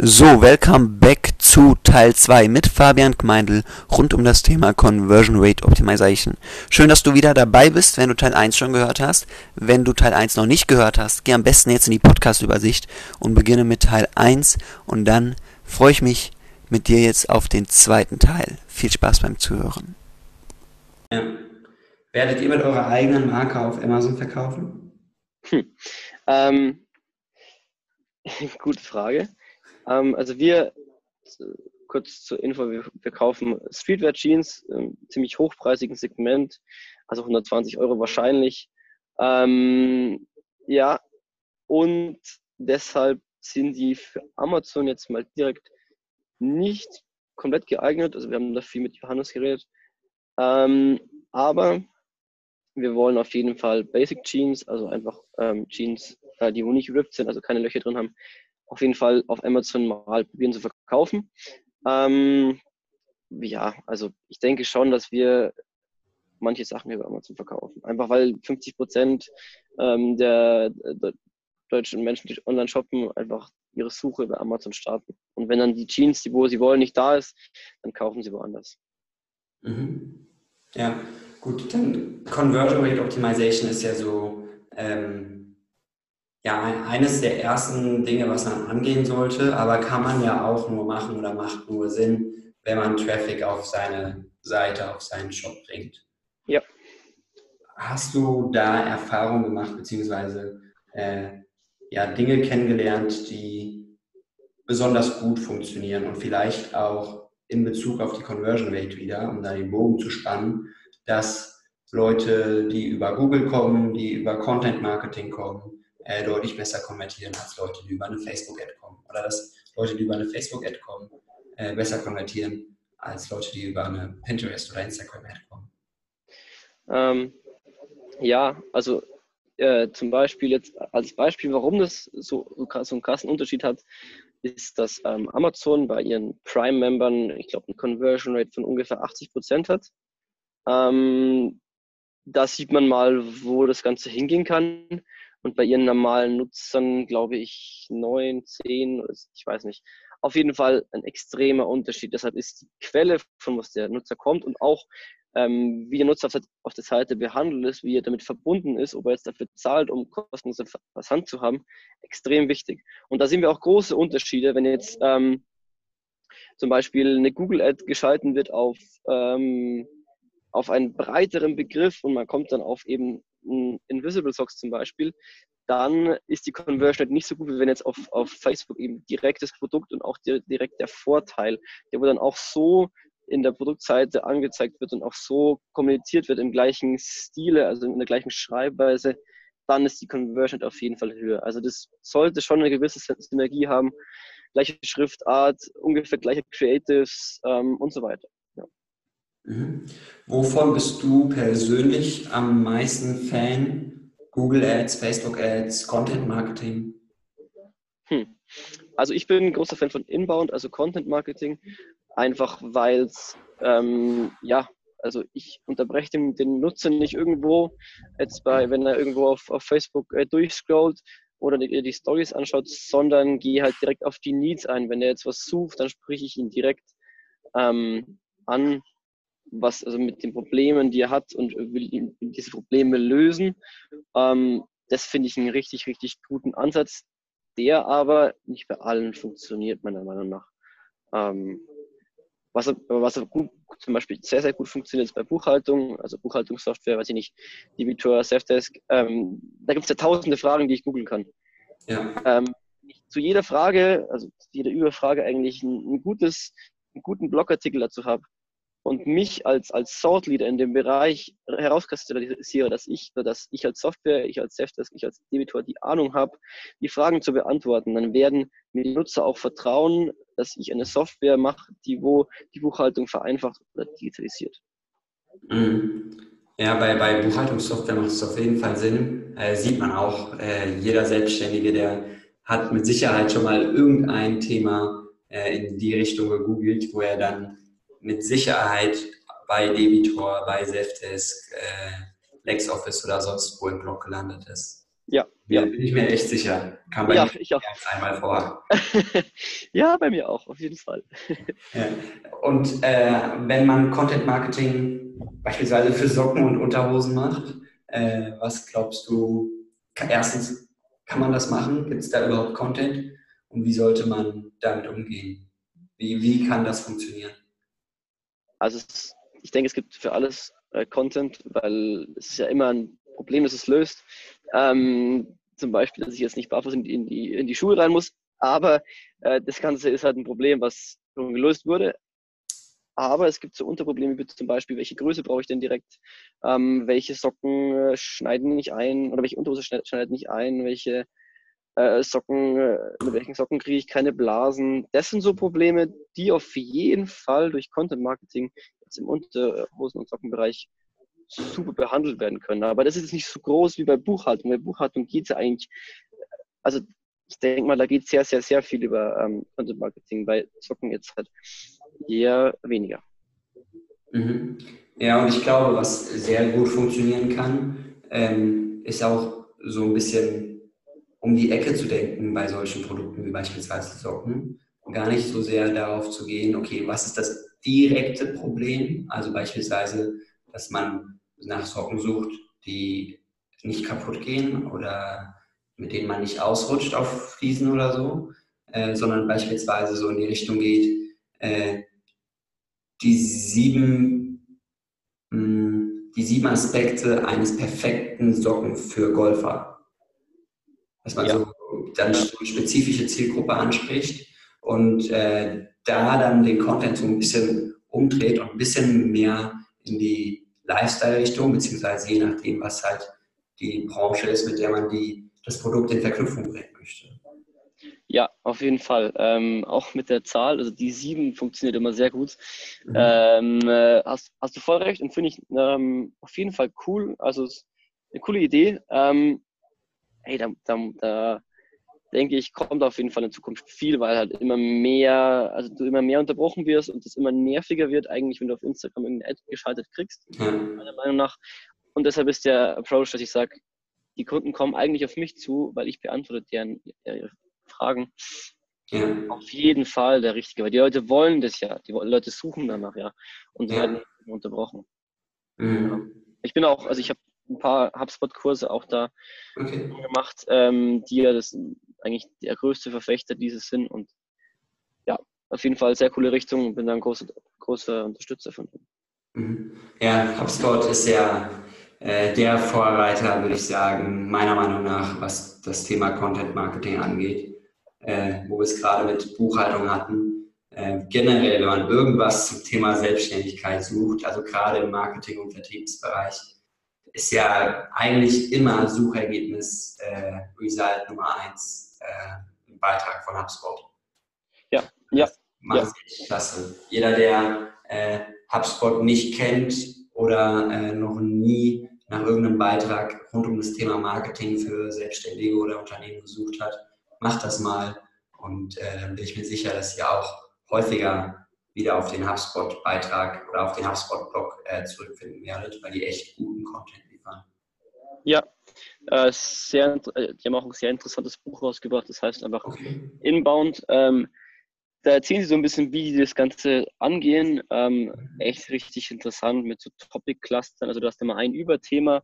So, welcome back zu Teil 2 mit Fabian Gmeindl rund um das Thema Conversion Rate Optimization. Schön, dass du wieder dabei bist, wenn du Teil 1 schon gehört hast. Wenn du Teil 1 noch nicht gehört hast, geh am besten jetzt in die Podcast-Übersicht und beginne mit Teil 1 und dann freue ich mich mit dir jetzt auf den zweiten Teil. Viel Spaß beim Zuhören. Ja. Werdet ihr mit eurer eigenen Marke auf Amazon verkaufen? Hm. Ähm, gute Frage. Ähm, also wir, kurz zur Info, wir, wir kaufen Streetwear Jeans, im ziemlich hochpreisigen Segment, also 120 Euro wahrscheinlich. Ähm, ja, und deshalb sind die für Amazon jetzt mal direkt nicht komplett geeignet. Also wir haben da viel mit Johannes geredet. Ähm, aber wir wollen auf jeden Fall Basic Jeans, also einfach ähm, Jeans, äh, die wo nicht ripped sind, also keine Löcher drin haben, auf jeden Fall auf Amazon mal probieren zu verkaufen. Ähm, ja, also ich denke schon, dass wir manche Sachen über Amazon verkaufen. Einfach weil 50 Prozent ähm, der, der, deutschen Menschen, die online shoppen, einfach ihre Suche über Amazon starten. Und wenn dann die Jeans, die wo sie wollen, nicht da ist, dann kaufen sie woanders. Mhm. Ja, gut, dann Conversion Rate Optimization ist ja so ähm, ja, eines der ersten Dinge, was man angehen sollte, aber kann man ja auch nur machen oder macht nur Sinn, wenn man Traffic auf seine Seite, auf seinen Shop bringt. Ja. Hast du da Erfahrungen gemacht, beziehungsweise äh, ja, Dinge kennengelernt, die besonders gut funktionieren und vielleicht auch in Bezug auf die Conversion Rate wieder, um da den Bogen zu spannen, dass Leute, die über Google kommen, die über Content Marketing kommen, äh, deutlich besser konvertieren als Leute, die über eine Facebook-Ad kommen. Oder dass Leute, die über eine Facebook-Ad kommen, äh, besser konvertieren als Leute, die über eine Pinterest- oder Instagram-Ad kommen. Ähm, ja, also äh, zum Beispiel jetzt als Beispiel, warum das so, so einen krassen Unterschied hat, ist, dass ähm, Amazon bei ihren Prime-Membern, ich glaube, eine Conversion Rate von ungefähr 80 Prozent hat. Ähm, da sieht man mal, wo das Ganze hingehen kann und bei ihren normalen Nutzern, glaube ich, neun, zehn, ich weiß nicht. Auf jeden Fall ein extremer Unterschied. Deshalb ist die Quelle, von was der Nutzer kommt und auch ähm, wie der Nutzer auf der, Seite behandelt ist, wie er damit verbunden ist, ob er jetzt dafür zahlt, um kostenlose Versand zu haben, extrem wichtig. Und da sehen wir auch große Unterschiede, wenn jetzt ähm, zum Beispiel eine Google-Ad geschalten wird auf, ähm, auf einen breiteren Begriff und man kommt dann auf eben Invisible Socks zum Beispiel, dann ist die Conversion halt nicht so gut, wie wenn jetzt auf, auf Facebook eben direkt das Produkt und auch direkt der Vorteil, der wo dann auch so in der Produktseite angezeigt wird und auch so kommuniziert wird im gleichen Stile, also in der gleichen Schreibweise, dann ist die Conversion auf jeden Fall höher. Also das sollte schon eine gewisse Synergie haben, gleiche Schriftart, ungefähr gleiche Creatives ähm, und so weiter. Mhm. Wovon bist du persönlich am meisten Fan? Google Ads, Facebook Ads, Content Marketing? Hm. Also ich bin ein großer Fan von Inbound, also Content Marketing, einfach weil es, ähm, ja, also ich unterbreche den, den, Nutzer nicht irgendwo, jetzt bei, wenn er irgendwo auf, auf Facebook äh, durchscrollt oder die, die Stories anschaut, sondern gehe halt direkt auf die Needs ein. Wenn er jetzt was sucht, dann spreche ich ihn direkt ähm, an was also mit den Problemen, die er hat und will diese Probleme lösen. Ähm, das finde ich einen richtig, richtig guten Ansatz, der aber nicht bei allen funktioniert, meiner Meinung nach. Ähm, was, was gut, zum Beispiel sehr, sehr gut funktioniert, ist bei Buchhaltung, also Buchhaltungssoftware, weiß ich nicht, Debitor, Safdesk. Ähm, da gibt es ja tausende Fragen, die ich googeln kann. Ja. Ähm, zu jeder Frage, also zu jeder Überfrage eigentlich ein, ein gutes, einen guten Blogartikel dazu habe, und mich als, als Thought Leader in dem Bereich herauskristallisiere, dass ich, dass ich als Software, ich als Safdesk, ich als Debitor die Ahnung habe, die Fragen zu beantworten, dann werden mir die Nutzer auch vertrauen, dass ich eine Software mache, die wo die Buchhaltung vereinfacht oder digitalisiert. Mhm. Ja, bei, bei Buchhaltungssoftware macht es auf jeden Fall Sinn. Äh, sieht man auch, äh, jeder Selbstständige, der hat mit Sicherheit schon mal irgendein Thema äh, in die Richtung gegoogelt, wo er dann mit Sicherheit bei Debitor, bei Zefdesk, äh, LexOffice oder sonst wo im Blog gelandet ist. Ja, Ja, bin ich mir echt sicher. Kam bei ja, mir ich auch. einmal vor. ja, bei mir auch, auf jeden Fall. ja. Und äh, wenn man Content Marketing beispielsweise für Socken und Unterhosen macht, äh, was glaubst du, erstens, kann man das machen? Gibt es da überhaupt Content? Und wie sollte man damit umgehen? Wie, wie kann das funktionieren? Also es, ich denke, es gibt für alles äh, Content, weil es ist ja immer ein Problem, das es löst. Ähm, zum Beispiel, dass ich jetzt nicht barfuß in die, in die, in die Schuhe rein muss. Aber äh, das Ganze ist halt ein Problem, was gelöst wurde. Aber es gibt so Unterprobleme, wie zum Beispiel, welche Größe brauche ich denn direkt? Ähm, welche Socken äh, schneiden nicht ein oder welche Unterhose schneidet nicht ein? Welche äh, Socken, äh, mit welchen Socken kriege ich keine Blasen? Das sind so Probleme, die auf jeden Fall durch Content Marketing jetzt im Unterhosen- und Sockenbereich super behandelt werden können. Aber das ist jetzt nicht so groß wie bei Buchhaltung. Bei Buchhaltung geht es ja eigentlich, also ich denke mal, da geht sehr, sehr, sehr viel über ähm, Content Marketing. Bei Socken jetzt halt eher weniger. Mhm. Ja, und ich glaube, was sehr gut funktionieren kann, ähm, ist auch so ein bisschen um die Ecke zu denken bei solchen Produkten wie beispielsweise Socken und gar nicht so sehr darauf zu gehen, okay, was ist das direkte Problem? Also beispielsweise, dass man nach Socken sucht, die nicht kaputt gehen oder mit denen man nicht ausrutscht auf Fliesen oder so, äh, sondern beispielsweise so in die Richtung geht, äh, die sieben, mh, hm, die sieben Aspekte eines perfekten Socken für Golfer. Dass man ja. so dann so eine spezifische Zielgruppe anspricht und äh, da dann den Content so ein bisschen umdreht und ein bisschen mehr in die Lifestyle-Richtung, beziehungsweise je nachdem, was halt die Branche ist, mit der man die, das Produkt in Verknüpfung bringen möchte. Ja, auf jeden Fall. Ähm, auch mit der Zahl, also die sieben funktioniert immer sehr gut. Mhm. Ähm, äh, hast, hast du voll recht und finde ich ähm, auf jeden Fall cool. Also eine coole Idee. Ähm, hey, da, da, da denke ich, kommt auf jeden Fall in Zukunft viel, weil halt immer mehr, also du immer mehr unterbrochen wirst und es immer nerviger wird, eigentlich, wenn du auf Instagram irgendeine Ad geschaltet kriegst, meiner Meinung nach. Und deshalb ist der Approach, dass ich sage, die Kunden kommen eigentlich auf mich zu, weil ich beantworte deren ihre Fragen. Ja. Auf jeden Fall der Richtige, weil die Leute wollen das ja, die Leute suchen danach ja und ja. werden unterbrochen. Mhm. Ich bin auch, also ich habe ein paar HubSpot-Kurse auch da okay. gemacht, ähm, die ja das eigentlich der größte Verfechter dieses sind und ja, auf jeden Fall sehr coole Richtung und bin da ein großer, großer Unterstützer von ihm. Ja, HubSpot ist ja äh, der Vorreiter, würde ich sagen, meiner Meinung nach, was das Thema Content Marketing angeht, äh, wo wir es gerade mit Buchhaltung hatten. Äh, generell, wenn man irgendwas zum Thema Selbstständigkeit sucht, also gerade im Marketing- und Vertriebsbereich, ist ja eigentlich immer Suchergebnis äh, Result Nummer eins äh, im Beitrag von HubSpot. Ja, ja. Macht ja. echt klasse. Jeder, der äh, HubSpot nicht kennt oder äh, noch nie nach irgendeinem Beitrag rund um das Thema Marketing für Selbstständige oder Unternehmen gesucht hat, macht das mal. Und äh, dann bin ich mir sicher, dass ihr auch häufiger wieder auf den HubSpot-Beitrag oder auf den HubSpot-Blog äh, zurückfinden werdet, weil die echt guten Content liefern. Ja, äh, sehr, äh, die haben auch ein sehr interessantes Buch rausgebracht, das heißt einfach okay. Inbound. Ähm, da erzählen sie so ein bisschen, wie sie das Ganze angehen. Ähm, echt richtig interessant mit so Topic-Clustern. Also du hast immer ein Überthema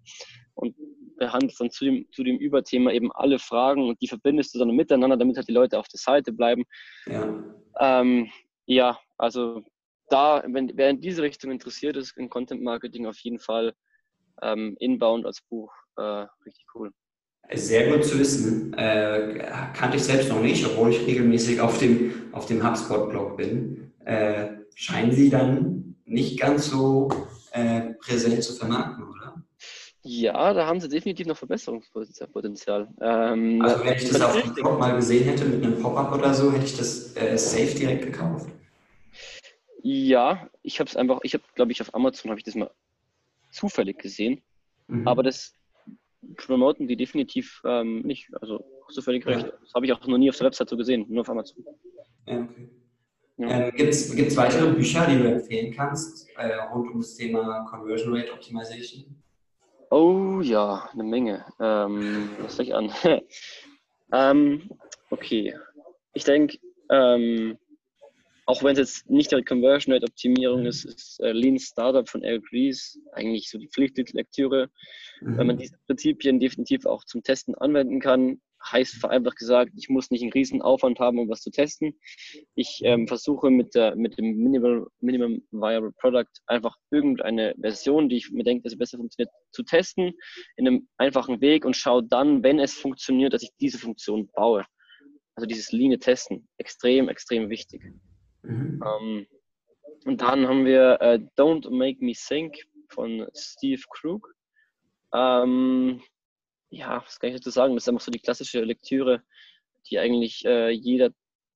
und behandelst dann zu dem, zu dem Überthema eben alle Fragen und die verbindest du dann miteinander, damit halt die Leute auf der Seite bleiben. Ja. Ähm, ja, also da, wenn, wer in diese Richtung interessiert ist, in Content Marketing auf jeden Fall ähm, Inbound als Buch äh, richtig cool. Sehr gut zu wissen. Äh, kannte ich selbst noch nicht, obwohl ich regelmäßig auf dem, auf dem HubSpot-Blog bin. Äh, scheinen Sie dann nicht ganz so äh, präsent zu vermarkten, oder? Ja, da haben sie definitiv noch Verbesserungspotenzial. Ähm, also wenn ich das auf dem Blog mal gesehen hätte mit einem Pop-up oder so, hätte ich das äh, safe direkt gekauft. Ja, ich habe es einfach, ich habe, glaube ich, auf Amazon habe ich das mal zufällig gesehen. Mhm. Aber das promoten die definitiv ähm, nicht. Also zufällig recht. Das habe ich auch noch nie auf der Website so gesehen, nur auf Amazon. Ja, okay. Ja. Ähm, Gibt es weitere Bücher, die du empfehlen kannst, äh, rund um das Thema Conversion Rate Optimization? Oh ja, eine Menge. Ähm, was soll ich an? ähm, okay. Ich denke, ähm, auch wenn es jetzt nicht die Conversion Rate Optimierung ist, ist äh, Lean Startup von Eric Ries eigentlich so die Pflichtlektüre. Mhm. Wenn man diese Prinzipien definitiv auch zum Testen anwenden kann, heißt vereinfacht gesagt, ich muss nicht einen riesen Aufwand haben, um was zu testen. Ich ähm, versuche mit, der, mit dem Minimal, Minimum Viable Product einfach irgendeine Version, die ich mir denke, dass sie besser funktioniert, zu testen in einem einfachen Weg und schaue dann, wenn es funktioniert, dass ich diese Funktion baue. Also dieses Linie testen, extrem, extrem wichtig. Mhm. Ähm, und dann haben wir äh, Don't Make Me Think von Steve Krug. Ähm, ja, was kann ich dazu sagen? Das ist einfach so die klassische Lektüre, die eigentlich äh, jeder,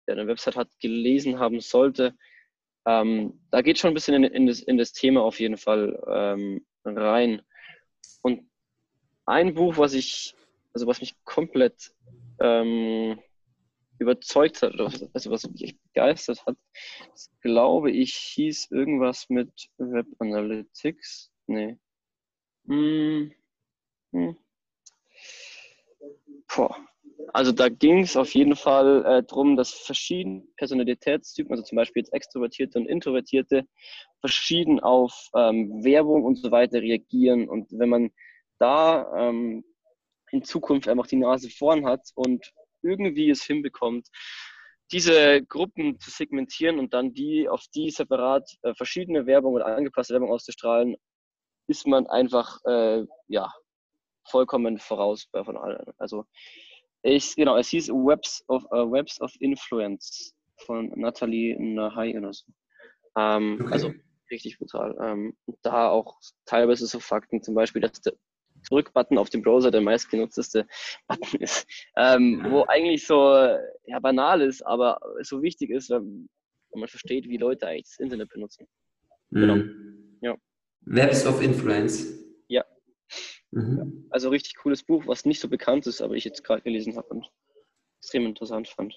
der eine Website hat, gelesen haben sollte. Ähm, da geht schon ein bisschen in, in, das, in das, Thema auf jeden Fall ähm, rein. Und ein Buch, was ich, also was mich komplett ähm, überzeugt hat, also was mich begeistert hat, das, glaube ich, hieß irgendwas mit Web Analytics. Nee. Hm. Hm. Also da ging es auf jeden Fall äh, darum, dass verschiedene Personalitätstypen, also zum Beispiel jetzt Extrovertierte und Introvertierte, verschieden auf ähm, Werbung und so weiter reagieren. Und wenn man da ähm, in Zukunft einfach die Nase vorn hat und irgendwie es hinbekommt, diese Gruppen zu segmentieren und dann die auf die separat äh, verschiedene Werbung oder angepasste Werbung auszustrahlen, ist man einfach äh, ja vollkommen voraus von allen. Also ich, genau, es hieß Webs of, uh, Webs of Influence von Nathalie Nahai oder so. Ähm, okay. Also richtig brutal. Ähm, da auch teilweise so Fakten, zum Beispiel, dass der Zurück-Button auf dem Browser der meistgenutzteste Button ist, ähm, wo eigentlich so ja, banal ist, aber so wichtig ist, wenn, man versteht, wie Leute eigentlich das Internet benutzen. Mhm. Genau. Ja. Webs of Influence. Ja. Mhm. Also richtig cooles Buch, was nicht so bekannt ist, aber ich jetzt gerade gelesen habe und extrem interessant fand.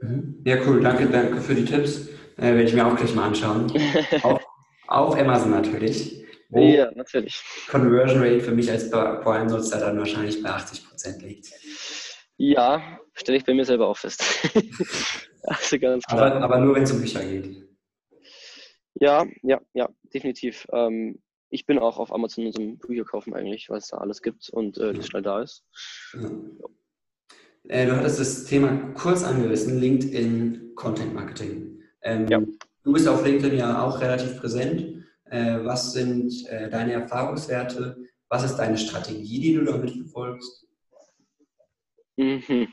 Mhm. Ja, cool. Danke, danke für die Tipps. Äh, werde ich mir auch gleich mal anschauen. auf, auf Amazon natürlich. Ja, natürlich. Conversion Rate für mich als Prime-Nutzer dann wahrscheinlich bei 80 Prozent liegt. Ja, stelle ich bei mir selber auch fest. also ganz klar. Aber, aber nur, wenn es um Bücher geht. Ja, ja, ja, definitiv. Ähm, ich bin auch auf Amazon zum Bücher kaufen eigentlich, weil es da alles gibt und äh, das schnell da ist. Ja. Äh, du hattest das Thema kurz angerissen, LinkedIn Content Marketing. Ähm, ja. Du bist auf LinkedIn ja auch relativ präsent. Äh, was sind äh, deine Erfahrungswerte? Was ist deine Strategie, die du damit verfolgst? Mhm.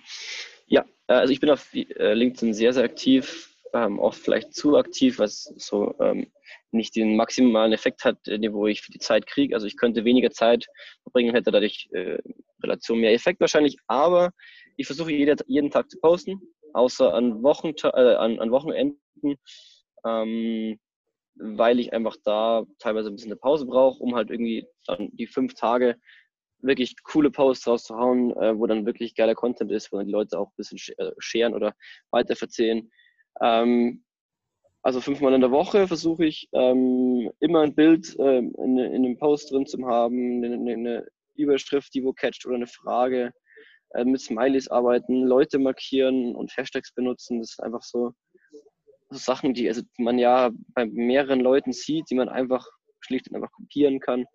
Ja, also ich bin auf äh, LinkedIn sehr, sehr aktiv ähm, oft vielleicht zu aktiv, was so ähm, nicht den maximalen Effekt hat, wo ich für die Zeit kriege. Also ich könnte weniger Zeit verbringen, hätte dadurch äh, Relation mehr Effekt wahrscheinlich, aber ich versuche jeder, jeden Tag zu posten, außer an, Wochen, äh, an, an Wochenenden, ähm, weil ich einfach da teilweise ein bisschen eine Pause brauche, um halt irgendwie dann die fünf Tage wirklich coole Posts rauszuhauen, äh, wo dann wirklich geiler Content ist, wo dann die Leute auch ein bisschen äh, scheren oder weiterverzählen. Ähm, also fünfmal in der Woche versuche ich ähm, immer ein Bild ähm, in, in einem Post drin zu haben, eine, eine, Überschrift, die wo catcht oder eine Frage, äh, mit Smileys arbeiten, Leute markieren und Hashtags benutzen. Das ist einfach so Sachen, die, also, die man ja bei mehreren Leuten sieht, die man einfach schlicht und einfach kopieren kann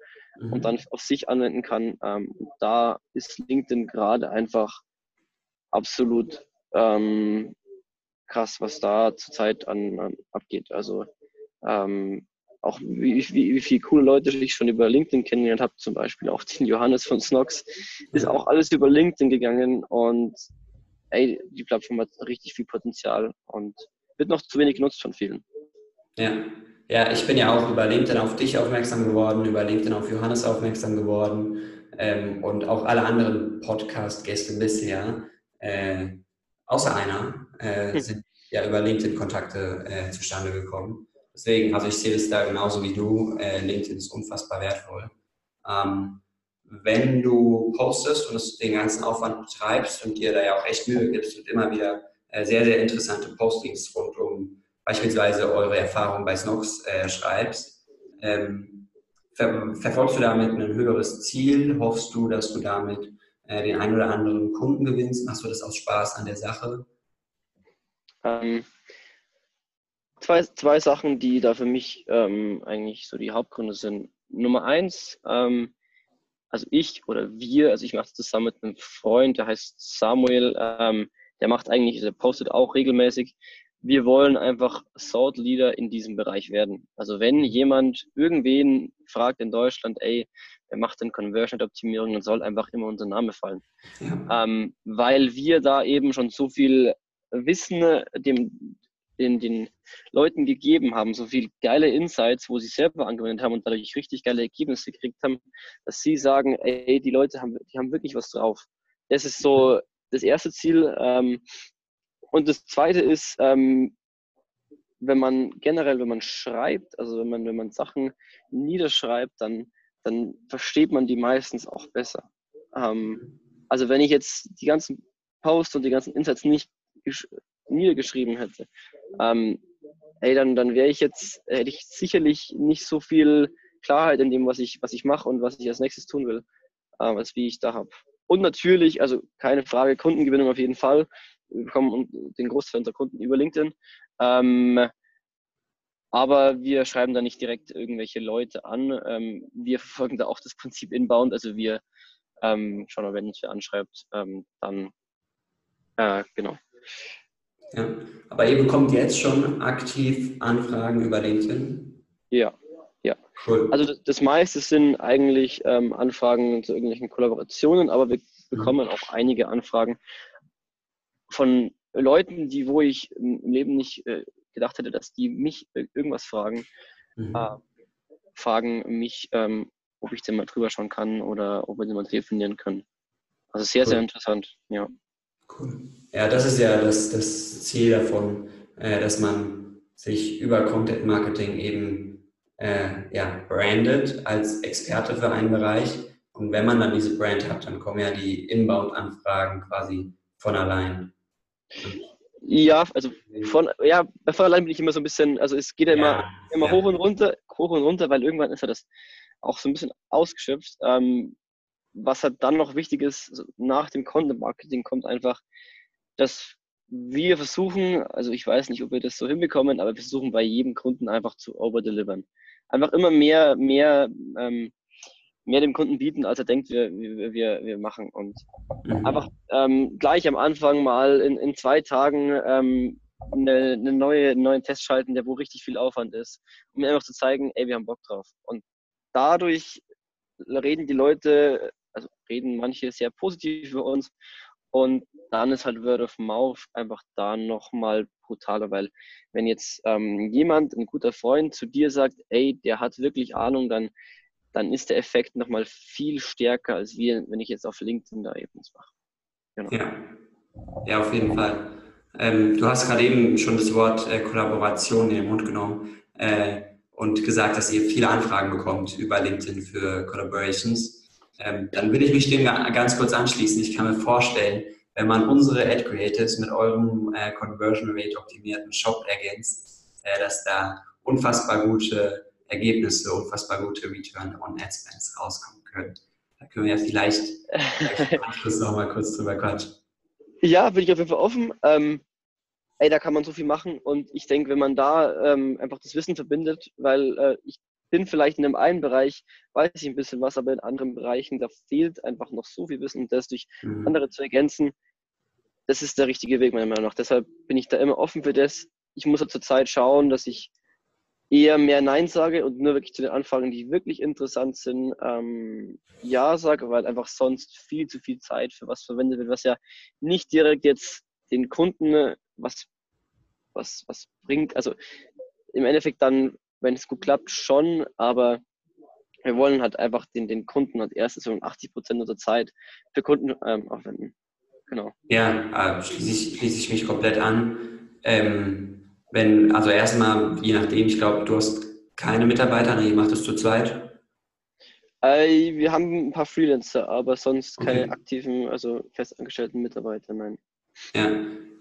mhm. und dann auf sich anwenden kann. Ähm, da ist LinkedIn gerade einfach absolut ähm, krass, was da zurzeit an, an abgeht. Also ähm, auch wie, wie, wie viele coole Leute ich schon über LinkedIn kennengelernt habe, zum Beispiel auch den Johannes von Snox, ist auch alles über LinkedIn gegangen und ey, die Plattform hat richtig viel Potenzial und wird noch zu wenig genutzt von vielen. Ja. Ja, ich bin ja auch über LinkedIn auf dich aufmerksam geworden, über LinkedIn auf Johannes aufmerksam geworden ähm, und auch alle anderen Podcast-Gäste bisher. Äh, außer einer, äh, hm. sind ja über LinkedIn-Kontakte äh, zustande gekommen. Deswegen, also ich sehe es da genauso wie du. Äh, LinkedIn ist unfassbar wertvoll. Ähm, wenn du postest und den ganzen Aufwand betreibst und dir da ja auch echt Mühe gibst und immer wieder sehr, sehr interessante Postings rund um beispielsweise eure Erfahrungen bei Snox äh, schreibst, ähm, ver verfolgst du damit ein höheres Ziel? Hoffst du, dass du damit äh, den einen oder anderen Kunden gewinnst? Machst du das aus Spaß an der Sache? Ähm, zwei, zwei Sachen, die da für mich ähm, eigentlich so die Hauptgründe sind. Nummer eins, ähm, also ich oder wir, also ich mache das zusammen mit einem Freund, der heißt Samuel, ähm, der macht eigentlich, der postet auch regelmäßig. Wir wollen einfach Thought Leader in diesem Bereich werden. Also wenn jemand irgendwen fragt in Deutschland, ey, wer macht denn Conversion-Optimierung, dann soll einfach immer unser Name fallen. Ja. Ähm, weil wir da eben schon so viel Wissen dem, den, den Leuten gegeben haben, so viel geile Insights, wo sie selber angewendet haben und dadurch richtig geile Ergebnisse gekriegt haben, dass sie sagen, ey, die Leute haben, die haben wirklich was drauf. Das ist so das erste Ziel. Ähm, und das zweite ist, ähm, wenn man generell, wenn man schreibt, also wenn man, wenn man Sachen niederschreibt, dann, dann versteht man die meistens auch besser. Ähm, also wenn ich jetzt die ganzen Posts und die ganzen Insights nicht niedergeschrieben hätte, ähm, ey, dann, dann wäre ich jetzt, hätte ich sicherlich nicht so viel Klarheit in dem, was ich, was ich mache und was ich als nächstes tun will, äh, als wie ich da habe. Und natürlich, also keine Frage, Kundengewinnung auf jeden Fall. Wir bekommen den Großteil unserer Kunden über LinkedIn. Ähm, aber wir schreiben da nicht direkt irgendwelche Leute an. Ähm, wir verfolgen da auch das Prinzip Inbound. Also wir ähm, schauen mal, wenn uns wer anschreibt, ähm, dann äh, genau. Ja, aber ihr bekommt jetzt schon aktiv Anfragen über LinkedIn? Ja, ja. Cool. Also das, meiste sind eigentlich ähm, Anfragen zu irgendwelchen Kollaborationen, aber wir mhm. bekommen mhm. auch einige Anfragen von Leuten, die, wo ich im Leben nicht äh, gedacht hätte, dass die mich irgendwas fragen, mhm. äh, fragen mich, ähm, ob ich denn mal drüber schauen kann oder ob wir denn mal telefonieren können. Also sehr, cool. sehr interessant, ja. Cool. Ja, das ist ja das, das Ziel davon, äh, dass man sich über Content Marketing eben äh, ja, brandet als Experte für einen Bereich. Und wenn man dann diese Brand hat, dann kommen ja die Inbound-Anfragen quasi von allein. Ja, also von, ja, von allein bin ich immer so ein bisschen, also es geht ja immer, ja, immer ja. hoch und runter, hoch und runter, weil irgendwann ist ja das auch so ein bisschen ausgeschöpft. Ähm, was halt dann noch wichtig ist, nach dem Content Marketing kommt einfach, dass wir versuchen, also ich weiß nicht, ob wir das so hinbekommen, aber wir versuchen bei jedem Kunden einfach zu overdelivern. Einfach immer mehr, mehr, ähm, mehr dem Kunden bieten, als er denkt, wir, wir, wir machen. Und mhm. einfach ähm, gleich am Anfang mal in, in zwei Tagen ähm, eine, eine neue, einen neuen Test schalten, der wo richtig viel Aufwand ist, um einfach zu zeigen, ey, wir haben Bock drauf. Und dadurch reden die Leute also reden manche sehr positiv über uns. Und dann ist halt Word of Mouth einfach da nochmal brutaler, weil wenn jetzt ähm, jemand, ein guter Freund zu dir sagt, ey, der hat wirklich Ahnung, dann, dann ist der Effekt nochmal viel stärker, als wir, wenn ich jetzt auf LinkedIn da eben was mache. Genau. Ja. ja, auf jeden Fall. Ähm, du hast gerade eben schon das Wort äh, Kollaboration in den Mund genommen äh, und gesagt, dass ihr viele Anfragen bekommt über LinkedIn für Collaborations. Ähm, dann will ich mich dem ganz kurz anschließen. Ich kann mir vorstellen, wenn man unsere Ad Creatives mit eurem äh, Conversion Rate optimierten Shop ergänzt, äh, dass da unfassbar gute Ergebnisse, unfassbar gute Return on Ad Spends rauskommen können. Da können wir ja vielleicht, vielleicht im Anschluss nochmal kurz drüber quatschen. Ja, bin ich auf jeden Fall offen. Ähm, ey, da kann man so viel machen und ich denke, wenn man da ähm, einfach das Wissen verbindet, weil äh, ich bin vielleicht in einem einen Bereich, weiß ich ein bisschen was, aber in anderen Bereichen, da fehlt einfach noch so viel Wissen und das durch mhm. andere zu ergänzen, das ist der richtige Weg meiner Meinung nach. Deshalb bin ich da immer offen für das. Ich muss ja zurzeit schauen, dass ich eher mehr Nein sage und nur wirklich zu den Anfragen, die wirklich interessant sind, ähm, Ja sage, weil einfach sonst viel zu viel Zeit für was verwendet wird, was ja nicht direkt jetzt den Kunden was, was, was bringt. Also im Endeffekt dann wenn es gut klappt, schon, aber wir wollen halt einfach den, den Kunden als erstes und 80 Prozent unserer Zeit für Kunden ähm, aufwenden. Genau. Ja, äh, schließe ich, schließe ich mich komplett an. Ähm, wenn, also erstmal, je nachdem, ich glaube, du hast keine Mitarbeiter, ne, ihr macht das zu zweit. Äh, wir haben ein paar Freelancer, aber sonst keine okay. aktiven, also festangestellten Mitarbeiter, nein. Ja.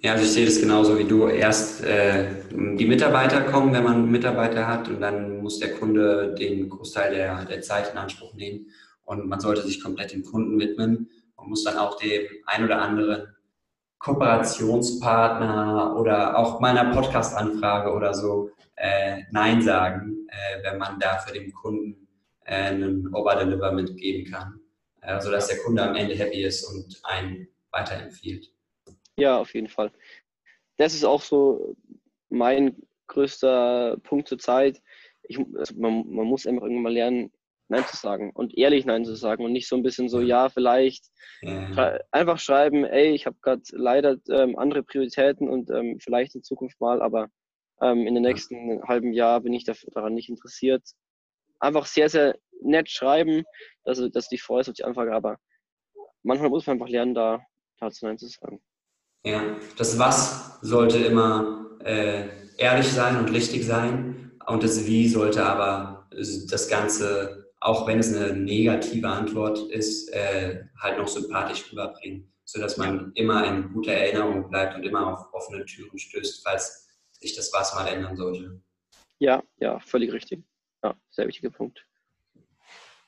Ja, also ich sehe das genauso wie du. Erst äh, die Mitarbeiter kommen, wenn man Mitarbeiter hat, und dann muss der Kunde den Großteil der, der Zeit in Anspruch nehmen. Und man sollte sich komplett dem Kunden widmen und muss dann auch dem ein oder anderen Kooperationspartner oder auch meiner Podcast-Anfrage oder so äh, Nein sagen, äh, wenn man da für den Kunden äh, einen Overdeliver mitgeben kann, äh, sodass der Kunde am Ende happy ist und einen weiterempfiehlt. Ja, auf jeden Fall. Das ist auch so mein größter Punkt zur Zeit. Ich, also man, man muss einfach irgendwann mal lernen, Nein zu sagen und ehrlich Nein zu sagen und nicht so ein bisschen so, ja, vielleicht. Ja. Einfach schreiben, ey, ich habe gerade leider ähm, andere Prioritäten und ähm, vielleicht in Zukunft mal, aber ähm, in den nächsten ja. halben Jahr bin ich daran nicht interessiert. Einfach sehr, sehr nett schreiben, dass, dass die freust auf die Anfrage, aber manchmal muss man einfach lernen, da dazu Nein zu sagen. Ja, das Was sollte immer äh, ehrlich sein und richtig sein und das Wie sollte aber das Ganze, auch wenn es eine negative Antwort ist, äh, halt noch sympathisch rüberbringen, sodass man immer in guter Erinnerung bleibt und immer auf offene Türen stößt, falls sich das Was mal ändern sollte. Ja, ja, völlig richtig. Ja, sehr wichtiger Punkt.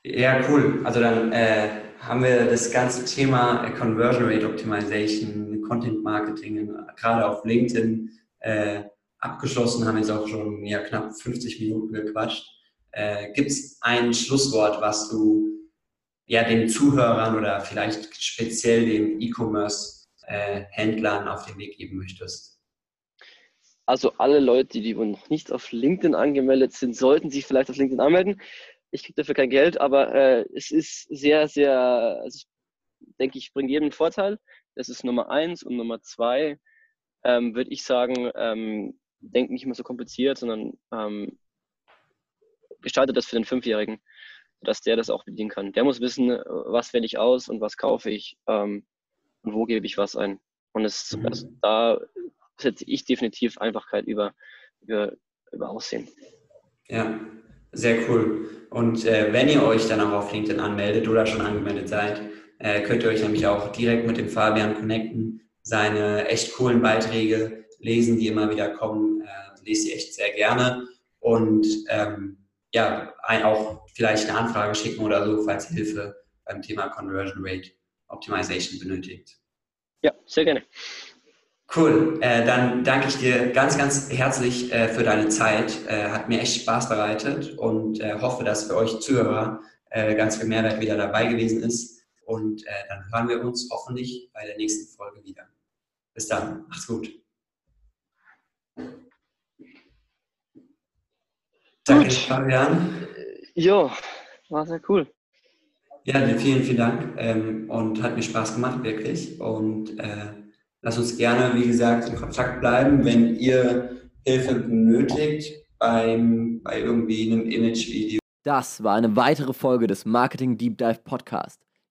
Ja, cool. Also dann äh, haben wir das ganze Thema Conversion Rate Optimization, Content Marketing, gerade auf LinkedIn äh, abgeschlossen, haben jetzt auch schon ja, knapp 50 Minuten gequatscht. Äh, Gibt es ein Schlusswort, was du ja, den Zuhörern oder vielleicht speziell den E-Commerce-Händlern äh, auf den Weg geben möchtest? Also alle Leute, die noch nicht auf LinkedIn angemeldet sind, sollten sich vielleicht auf LinkedIn anmelden ich kriege dafür kein Geld, aber äh, es ist sehr, sehr, also ich denke, ich bringe jedem einen Vorteil. Das ist Nummer eins und Nummer zwei ähm, würde ich sagen, ähm, denkt nicht mehr so kompliziert, sondern ähm, gestaltet das für den Fünfjährigen, dass der das auch bedienen kann. Der muss wissen, was wähle ich aus und was kaufe ich ähm, und wo gebe ich was ein. Und es, mhm. also, da setze ich definitiv Einfachkeit über, über, über Aussehen. Ja, sehr cool. Und äh, wenn ihr euch dann auch auf LinkedIn anmeldet oder schon angemeldet seid, äh, könnt ihr euch nämlich auch direkt mit dem Fabian connecten, seine echt coolen Beiträge lesen, die immer wieder kommen. Äh, lese sie echt sehr gerne. Und ähm, ja, ein, auch vielleicht eine Anfrage schicken oder so, falls Hilfe beim Thema Conversion Rate Optimization benötigt. Ja, sehr gerne. Cool, äh, dann danke ich dir ganz, ganz herzlich äh, für deine Zeit. Äh, hat mir echt Spaß bereitet und äh, hoffe, dass für euch Zuhörer äh, ganz viel Mehrwert wieder dabei gewesen ist. Und äh, dann hören wir uns hoffentlich bei der nächsten Folge wieder. Bis dann, macht's gut. Danke, Fabian. Jo, war sehr cool. Ja, vielen, vielen Dank ähm, und hat mir Spaß gemacht, wirklich. Und Lass uns gerne, wie gesagt, in Kontakt bleiben, wenn ihr Hilfe benötigt beim, bei irgendwie einem Image-Video. Das war eine weitere Folge des Marketing Deep Dive Podcast.